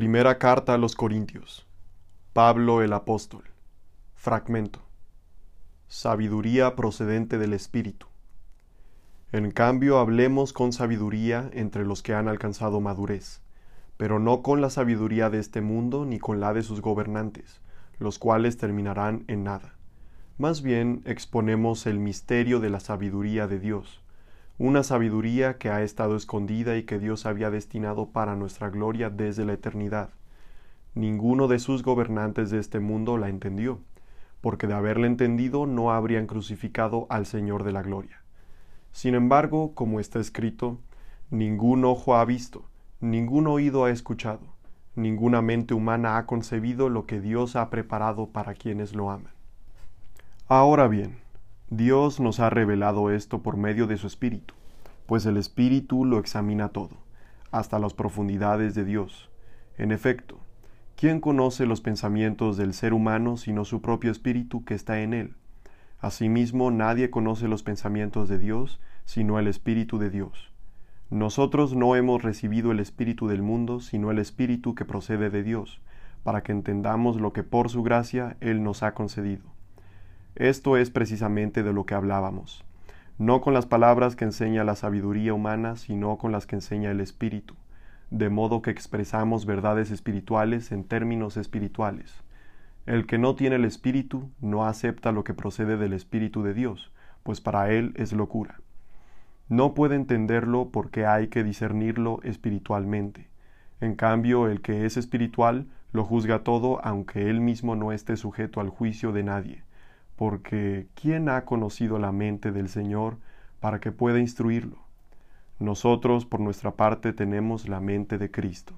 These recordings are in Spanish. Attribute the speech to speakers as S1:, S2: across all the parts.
S1: Primera carta a los Corintios. Pablo el apóstol. Fragmento. Sabiduría procedente del Espíritu. En cambio, hablemos con sabiduría entre los que han alcanzado madurez, pero no con la sabiduría de este mundo ni con la de sus gobernantes, los cuales terminarán en nada. Más bien exponemos el misterio de la sabiduría de Dios, una sabiduría que ha estado escondida y que Dios había destinado para nuestra gloria desde la eternidad. Ninguno de sus gobernantes de este mundo la entendió, porque de haberla entendido no habrían crucificado al Señor de la gloria. Sin embargo, como está escrito, ningún ojo ha visto, ningún oído ha escuchado, ninguna mente humana ha concebido lo que Dios ha preparado para quienes lo aman. Ahora bien, Dios nos ha revelado esto por medio de su Espíritu, pues el Espíritu lo examina todo, hasta las profundidades de Dios. En efecto, ¿quién conoce los pensamientos del ser humano sino su propio Espíritu que está en él? Asimismo, nadie conoce los pensamientos de Dios sino el Espíritu de Dios. Nosotros no hemos recibido el Espíritu del mundo, sino el Espíritu que procede de Dios, para que entendamos lo que por su gracia Él nos ha concedido. Esto es precisamente de lo que hablábamos, no con las palabras que enseña la sabiduría humana, sino con las que enseña el Espíritu, de modo que expresamos verdades espirituales en términos espirituales. El que no tiene el Espíritu no acepta lo que procede del Espíritu de Dios, pues para él es locura. No puede entenderlo porque hay que discernirlo espiritualmente. En cambio, el que es espiritual lo juzga todo aunque él mismo no esté sujeto al juicio de nadie, porque ¿quién ha conocido la mente del Señor para que pueda instruirlo? Nosotros, por nuestra parte, tenemos la mente de Cristo.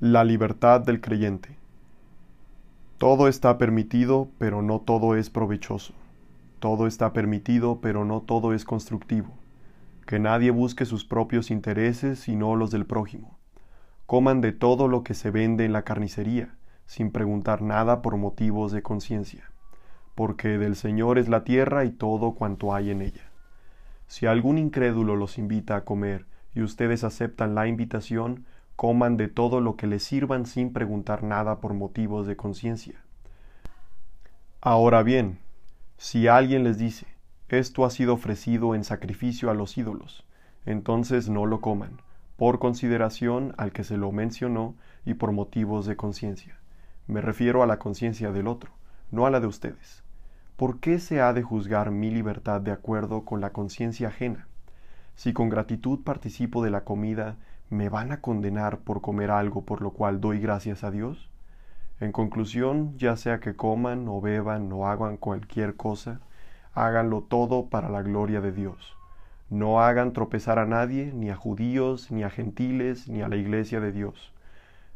S1: La libertad del creyente. Todo está permitido, pero no todo es provechoso. Todo está permitido, pero no todo es constructivo. Que nadie busque sus propios intereses, sino los del prójimo. Coman de todo lo que se vende en la carnicería, sin preguntar nada por motivos de conciencia. Porque del Señor es la tierra y todo cuanto hay en ella. Si algún incrédulo los invita a comer y ustedes aceptan la invitación, coman de todo lo que les sirvan sin preguntar nada por motivos de conciencia. Ahora bien, si alguien les dice, esto ha sido ofrecido en sacrificio a los ídolos, entonces no lo coman, por consideración al que se lo mencionó y por motivos de conciencia. Me refiero a la conciencia del otro, no a la de ustedes. ¿Por qué se ha de juzgar mi libertad de acuerdo con la conciencia ajena? Si con gratitud participo de la comida ¿me van a condenar por comer algo por lo cual doy gracias a Dios? En conclusión, ya sea que coman o beban o hagan cualquier cosa, háganlo todo para la gloria de Dios. No hagan tropezar a nadie, ni a judíos, ni a gentiles, ni a la iglesia de Dios.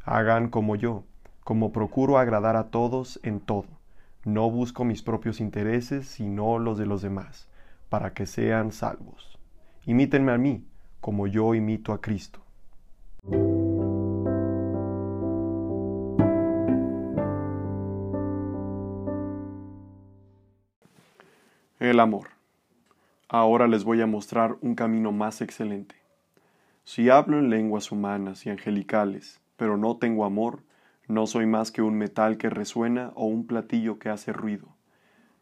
S1: Hagan como yo, como procuro agradar a todos en todo. No busco mis propios intereses, sino los de los demás, para que sean salvos. Imítenme a mí, como yo imito a Cristo. El amor. Ahora les voy a mostrar un camino más excelente. Si hablo en lenguas humanas y angelicales, pero no tengo amor, no soy más que un metal que resuena o un platillo que hace ruido.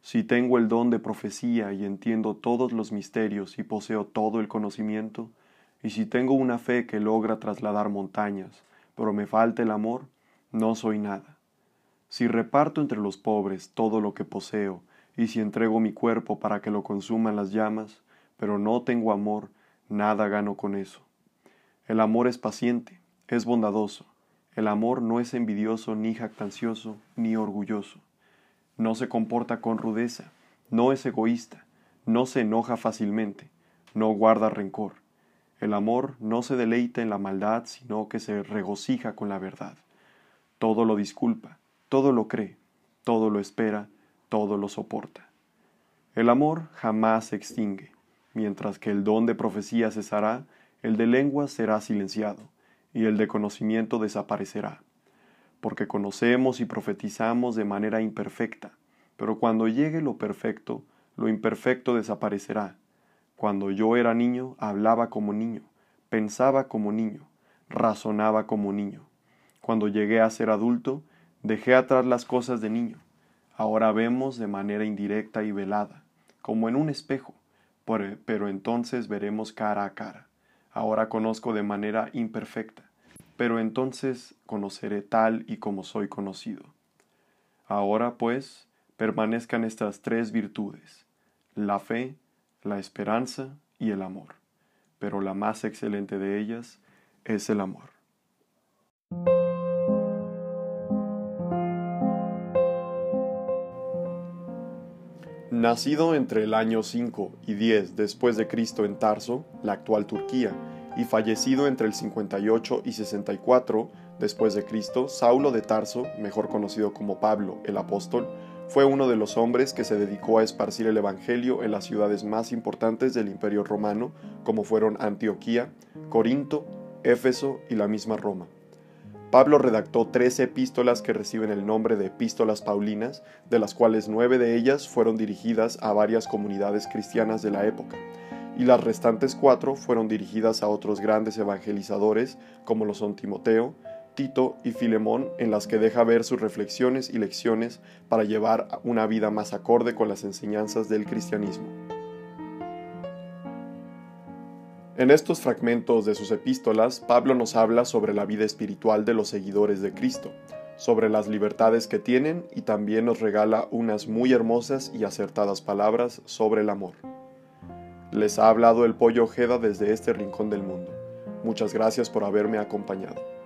S1: Si tengo el don de profecía y entiendo todos los misterios y poseo todo el conocimiento, y si tengo una fe que logra trasladar montañas, pero me falta el amor, no soy nada. Si reparto entre los pobres todo lo que poseo, y si entrego mi cuerpo para que lo consuman las llamas, pero no tengo amor, nada gano con eso. El amor es paciente, es bondadoso. El amor no es envidioso, ni jactancioso, ni orgulloso. No se comporta con rudeza, no es egoísta, no se enoja fácilmente, no guarda rencor el amor no se deleita en la maldad, sino que se regocija con la verdad. Todo lo disculpa, todo lo cree, todo lo espera, todo lo soporta. El amor jamás se extingue, mientras que el don de profecía cesará, el de lengua será silenciado, y el de conocimiento desaparecerá. Porque conocemos y profetizamos de manera imperfecta, pero cuando llegue lo perfecto, lo imperfecto desaparecerá Cuando yo era niño, hablaba como niño, pensaba como niño, razonaba como niño. Cuando llegué a ser adulto, dejé atrás las cosas de niño. Ahora vemos de manera indirecta y velada, como en un espejo, pero entonces veremos cara a cara. Ahora conozco de manera imperfecta, pero entonces conoceré tal y como soy conocido. Ahora, pues, permanezcan estas tres virtudes, la fe, la esperanza y el amor, pero la más excelente de ellas es el amor. Nacido entre el año 5 y 10 después de Cristo en Tarso, la actual Turquía, y fallecido entre el 58 y 64 después de Cristo, Saulo de Tarso, mejor conocido como Pablo el apóstol, fue uno de los hombres que se dedicó a esparcir el Evangelio en las ciudades más importantes del Imperio Romano, como fueron Antioquía, Corinto, Éfeso y la misma Roma. Pablo redactó tres epístolas que reciben el nombre de epístolas paulinas, de las cuales nueve de ellas fueron dirigidas a varias comunidades cristianas de la época, y las restantes cuatro fueron dirigidas a otros grandes evangelizadores como lo son Timoteo, Tito y Filemón, en las que deja ver sus reflexiones y lecciones para llevar una vida más acorde con las enseñanzas del cristianismo. En estos fragmentos de sus epístolas, Pablo nos habla sobre la vida espiritual de los seguidores de Cristo, sobre las libertades que tienen y también nos regala unas muy hermosas y acertadas palabras sobre el amor. Les ha hablado el pollo Ojeda desde este rincón del mundo. Muchas gracias por haberme acompañado.